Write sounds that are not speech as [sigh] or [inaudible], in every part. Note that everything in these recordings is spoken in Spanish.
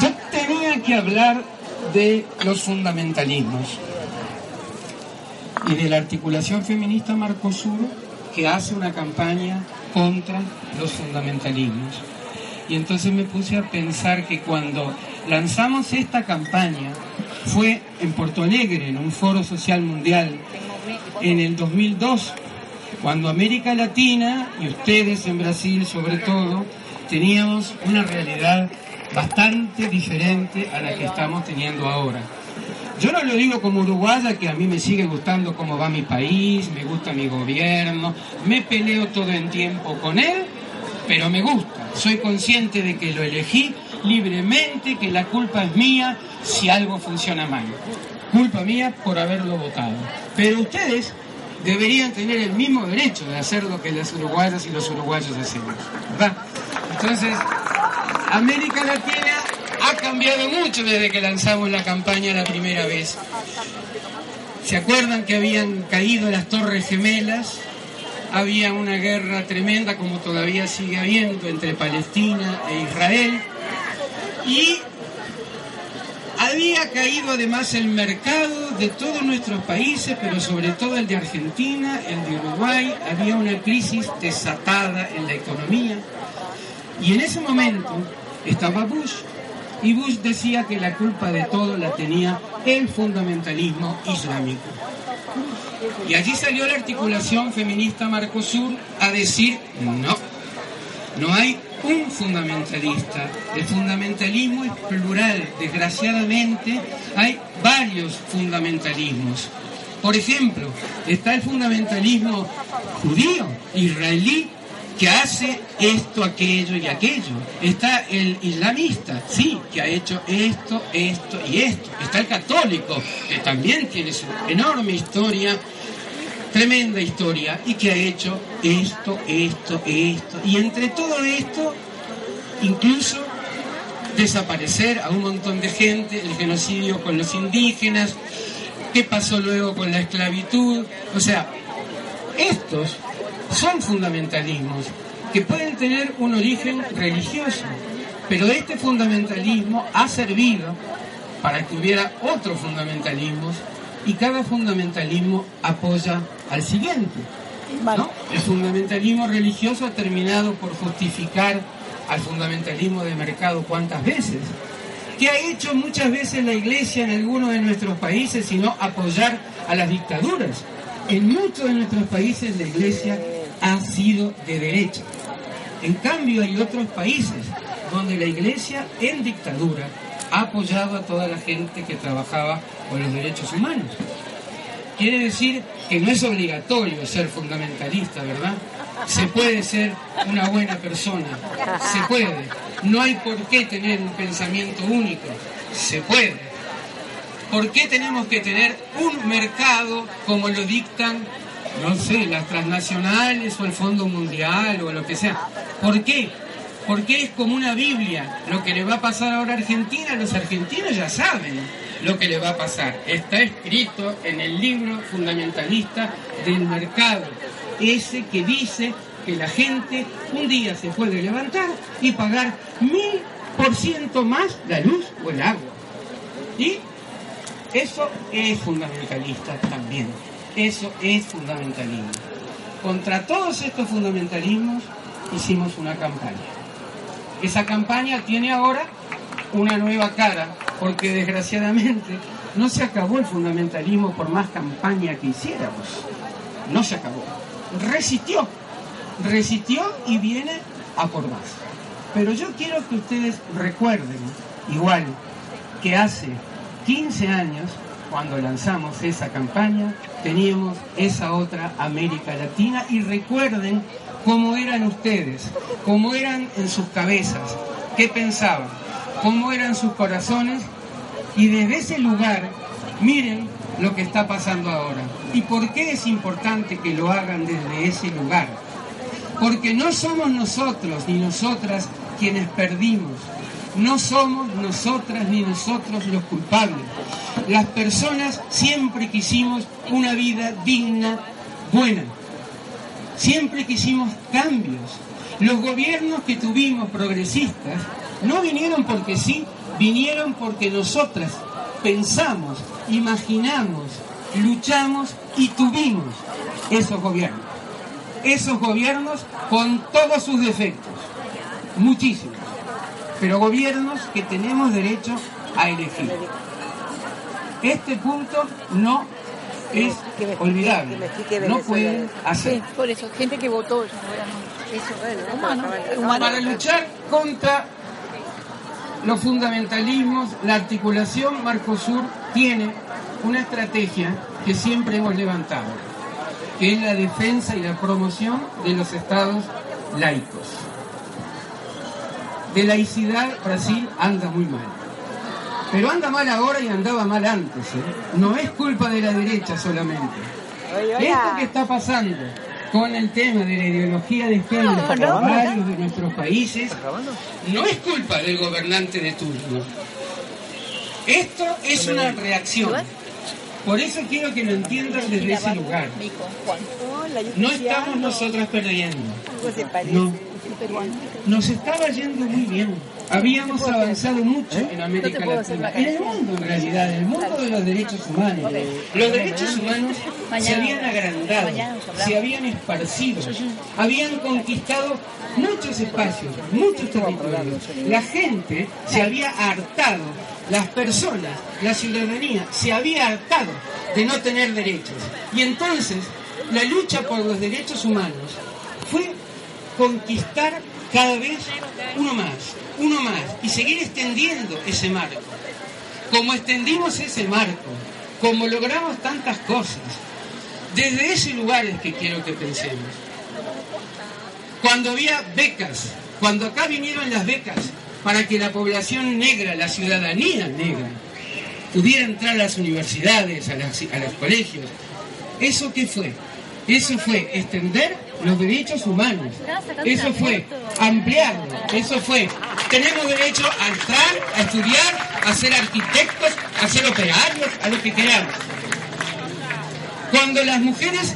Yo tenía que hablar de los fundamentalismos y de la articulación feminista Marcosur que hace una campaña contra los fundamentalismos. Y entonces me puse a pensar que cuando lanzamos esta campaña fue en Porto Alegre, en un foro social mundial, en el 2002, cuando América Latina y ustedes en Brasil sobre todo, teníamos una realidad bastante diferente a la que estamos teniendo ahora. Yo no lo digo como uruguaya, que a mí me sigue gustando cómo va mi país, me gusta mi gobierno, me peleo todo el tiempo con él, pero me gusta. Soy consciente de que lo elegí libremente, que la culpa es mía si algo funciona mal. Culpa mía por haberlo votado. Pero ustedes deberían tener el mismo derecho de hacer lo que las uruguayas y los uruguayos hacemos, ¿verdad? Entonces, América Latina ha cambiado mucho desde que lanzamos la campaña la primera vez. ¿Se acuerdan que habían caído las Torres Gemelas? Había una guerra tremenda, como todavía sigue habiendo, entre Palestina e Israel. Y había caído además el mercado de todos nuestros países, pero sobre todo el de Argentina, el de Uruguay. Había una crisis desatada en la economía. Y en ese momento estaba Bush. Y Bush decía que la culpa de todo la tenía el fundamentalismo islámico. Y allí salió la articulación feminista Marcosur a decir no, no hay un fundamentalista. El fundamentalismo es plural. Desgraciadamente hay varios fundamentalismos. Por ejemplo, está el fundamentalismo judío, israelí, que hace esto, aquello y aquello. Está el islamista, sí, que ha hecho esto, esto y esto. Está el católico, que también tiene su enorme historia, tremenda historia, y que ha hecho esto, esto, esto. Y entre todo esto, incluso desaparecer a un montón de gente, el genocidio con los indígenas, qué pasó luego con la esclavitud. O sea, estos son fundamentalismos que pueden tener un origen religioso, pero este fundamentalismo ha servido para que hubiera otros fundamentalismos y cada fundamentalismo apoya al siguiente. ¿no? El fundamentalismo religioso ha terminado por justificar al fundamentalismo de mercado cuántas veces. ¿Qué ha hecho muchas veces la iglesia en algunos de nuestros países sino apoyar a las dictaduras? En muchos de nuestros países la iglesia ha sido de derecha. En cambio hay otros países donde la iglesia en dictadura ha apoyado a toda la gente que trabajaba con los derechos humanos. Quiere decir que no es obligatorio ser fundamentalista, ¿verdad? Se puede ser una buena persona, se puede. No hay por qué tener un pensamiento único, se puede. ¿Por qué tenemos que tener un mercado como lo dictan, no sé, las transnacionales o el Fondo Mundial o lo que sea? ¿Por qué? Porque es como una Biblia. Lo que le va a pasar ahora a Argentina, los argentinos ya saben lo que le va a pasar. Está escrito en el libro fundamentalista del mercado, ese que dice que la gente un día se puede levantar y pagar mil por ciento más la luz o el agua. Y eso es fundamentalista también. Eso es fundamentalismo. Contra todos estos fundamentalismos hicimos una campaña. Esa campaña tiene ahora una nueva cara, porque desgraciadamente no se acabó el fundamentalismo por más campaña que hiciéramos. No se acabó. Resistió. Resistió y viene a por más. Pero yo quiero que ustedes recuerden, igual que hace 15 años, cuando lanzamos esa campaña, teníamos esa otra América Latina y recuerden cómo eran ustedes, cómo eran en sus cabezas, qué pensaban, cómo eran sus corazones y desde ese lugar miren lo que está pasando ahora. ¿Y por qué es importante que lo hagan desde ese lugar? Porque no somos nosotros ni nosotras quienes perdimos. No somos nosotras ni nosotros los culpables. Las personas siempre quisimos una vida digna, buena. Siempre quisimos cambios. Los gobiernos que tuvimos progresistas no vinieron porque sí, vinieron porque nosotras pensamos, imaginamos, luchamos y tuvimos esos gobiernos. Esos gobiernos con todos sus defectos, muchísimos, pero gobiernos que tenemos derecho a elegir. Este punto no es olvidable, no puede hacer. por eso, gente que votó, Para luchar contra los fundamentalismos, la articulación Marcosur tiene una estrategia que siempre hemos levantado, que es la defensa y la promoción de los estados laicos. De laicidad Brasil anda muy mal. Pero anda mal ahora y andaba mal antes. ¿eh? No es culpa de la derecha solamente. Esto que está pasando con el tema de la ideología de género en varios de nuestros países no es culpa del gobernante de turno. Esto es una reacción. Por eso quiero que lo entiendan desde ese lugar. No estamos nosotras perdiendo. No. Nos estaba yendo muy bien. Habíamos avanzado mucho en América Latina. En el mundo, en realidad, en el mundo de los derechos humanos. Los derechos humanos se habían agrandado, se habían esparcido, habían conquistado muchos espacios, muchos territorios. La gente se había hartado, las personas, la ciudadanía se había hartado de no tener derechos. Y entonces, la lucha por los derechos humanos fue conquistar cada vez uno más, uno más, y seguir extendiendo ese marco. Como extendimos ese marco, como logramos tantas cosas, desde ese lugar es que quiero que pensemos. Cuando había becas, cuando acá vinieron las becas para que la población negra, la ciudadanía negra, pudiera entrar a las universidades, a, las, a los colegios, ¿eso qué fue? Eso fue extender los derechos humanos. Eso fue ampliarlo. Eso fue, tenemos derecho a entrar, a estudiar, a ser arquitectos, a ser operarios, a lo que queramos. Cuando las mujeres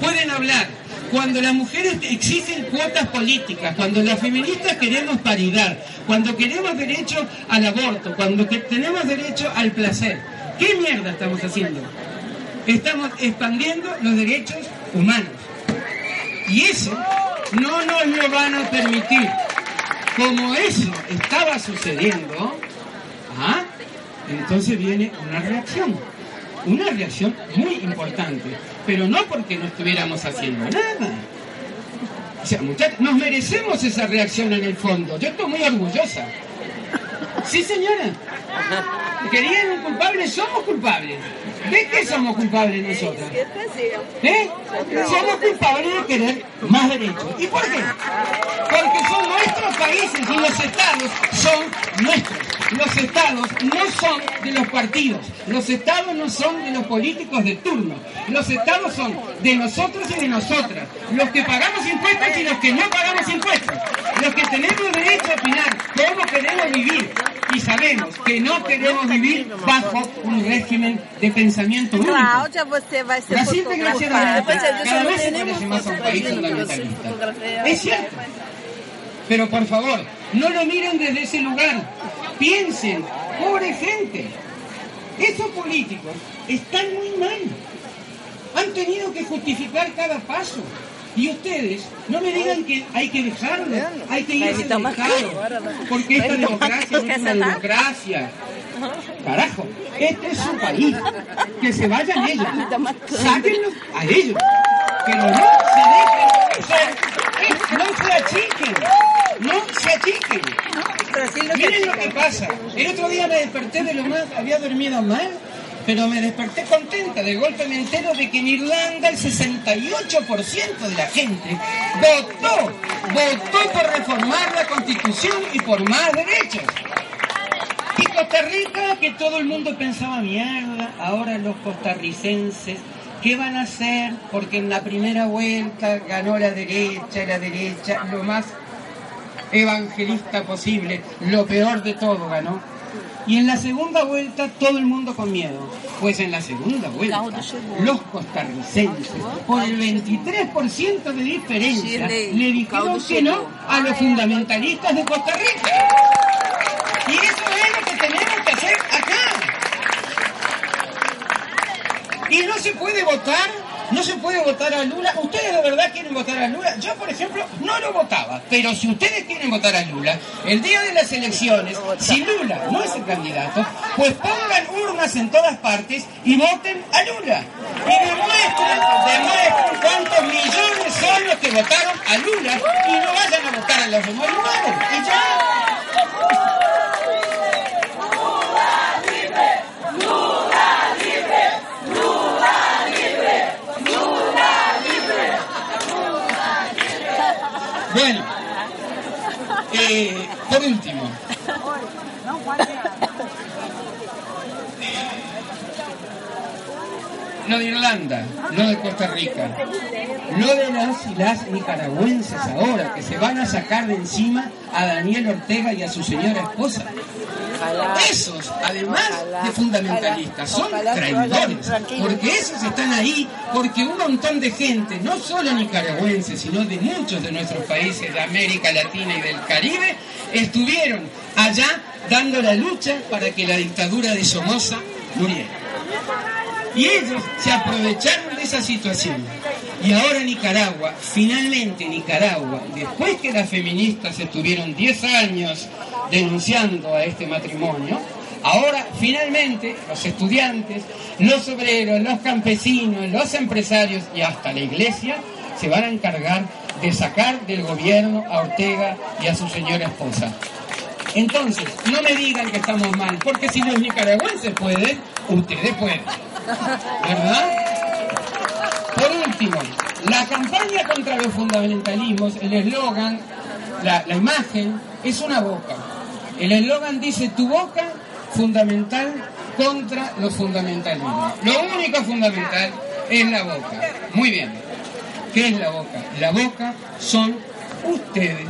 pueden hablar, cuando las mujeres exigen cuotas políticas, cuando las feministas queremos paridad, cuando queremos derecho al aborto, cuando tenemos derecho al placer, ¿qué mierda estamos haciendo? Estamos expandiendo los derechos humanos. Y eso no nos lo van a permitir. Como eso estaba sucediendo, ¿ah? entonces viene una reacción. Una reacción muy importante. Pero no porque no estuviéramos haciendo nada. O sea, muchachos, nos merecemos esa reacción en el fondo. Yo estoy muy orgullosa. Sí, señora. ¿Querían un culpable? Somos culpables. ¿De qué somos culpables nosotros? ¿Eh? Somos culpables de querer más derechos. ¿Y por qué? Porque son nuestros países y los estados son nuestros. Los estados no son de los partidos. Los estados no son de los políticos de turno. Los estados son de nosotros y de nosotras. Los que pagamos impuestos y los que no pagamos impuestos. Los que tenemos derecho a opinar cómo queremos vivir. Y sabemos que no queremos vivir bajo un régimen de pensamiento único. Brasil, fotografada. desgraciadamente, cada vez se parece más a un país fundamentalista. Es cierto. Pero por favor, no lo miren desde ese lugar. Piensen, pobre gente. Esos políticos están muy mal. Han tenido que justificar cada paso. Y ustedes, no me digan que hay que dejarlo, hay que irse dejado, porque esta democracia no es una democracia. Carajo, este es su país. Que se vayan ellos. [laughs] Sáquenlos a ellos. Pero no se dejen No se achiquen. No se achiquen. Miren lo que pasa. El otro día me desperté de lo más, había dormido mal pero me desperté contenta. De golpe me entero de que en Irlanda el 68% de la gente votó, votó por reformar la constitución y por más derechos. Y Costa Rica, que todo el mundo pensaba, mierda, ahora los costarricenses, ¿qué van a hacer? Porque en la primera vuelta ganó la derecha, la derecha, lo más evangelista posible, lo peor de todo ganó. Y en la segunda vuelta todo el mundo con miedo. Pues en la segunda vuelta los costarricenses, por el 23% de diferencia, le dijeron que no a los fundamentalistas de Costa Rica. Y eso es lo que tenemos que hacer acá. Y no se puede votar se puede votar a Lula. ¿Ustedes de verdad quieren votar a Lula? Yo, por ejemplo, no lo votaba. Pero si ustedes quieren votar a Lula, el día de las elecciones, si Lula no es el candidato, pues pongan urnas en todas partes y voten a Lula. Y demuestren, demuestren cuántos millones son los que votaron a Lula y no vayan a votar a los demás. Bueno, eh, por último. Lo de Irlanda, lo de Costa Rica, lo de las y las nicaragüenses ahora que se van a sacar de encima a Daniel Ortega y a su señora esposa. Esos, además de fundamentalistas, son traidores, porque esos están ahí porque un montón de gente, no solo nicaragüenses, sino de muchos de nuestros países de América Latina y del Caribe, estuvieron allá dando la lucha para que la dictadura de Somoza muriera. Y ellos se aprovecharon de esa situación. Y ahora Nicaragua, finalmente Nicaragua, después que las feministas estuvieron 10 años denunciando a este matrimonio, ahora finalmente los estudiantes, los obreros, los campesinos, los empresarios y hasta la iglesia se van a encargar de sacar del gobierno a Ortega y a su señora esposa. Entonces, no me digan que estamos mal, porque si los nicaragüenses pueden, ustedes pueden. ¿Verdad? Por último, la campaña contra los fundamentalismos, el eslogan, la, la imagen, es una boca. El eslogan dice tu boca fundamental contra los fundamentalismos. Lo único fundamental es la boca. Muy bien. ¿Qué es la boca? La boca son ustedes.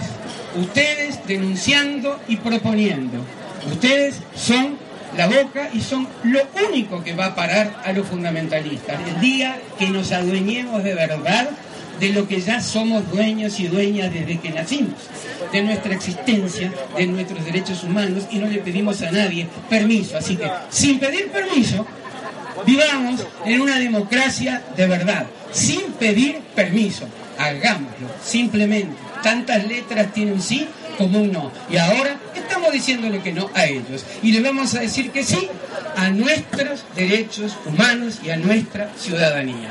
Ustedes denunciando y proponiendo. Ustedes son la boca y son lo único que va a parar a los fundamentalistas. El día que nos adueñemos de verdad de lo que ya somos dueños y dueñas desde que nacimos, de nuestra existencia, de nuestros derechos humanos y no le pedimos a nadie permiso. Así que, sin pedir permiso, vivamos en una democracia de verdad, sin pedir permiso. Hagámoslo, simplemente. Tantas letras tiene un sí como un no. Y ahora diciéndole que no a ellos. Y le vamos a decir que sí a nuestros derechos humanos y a nuestra ciudadanía.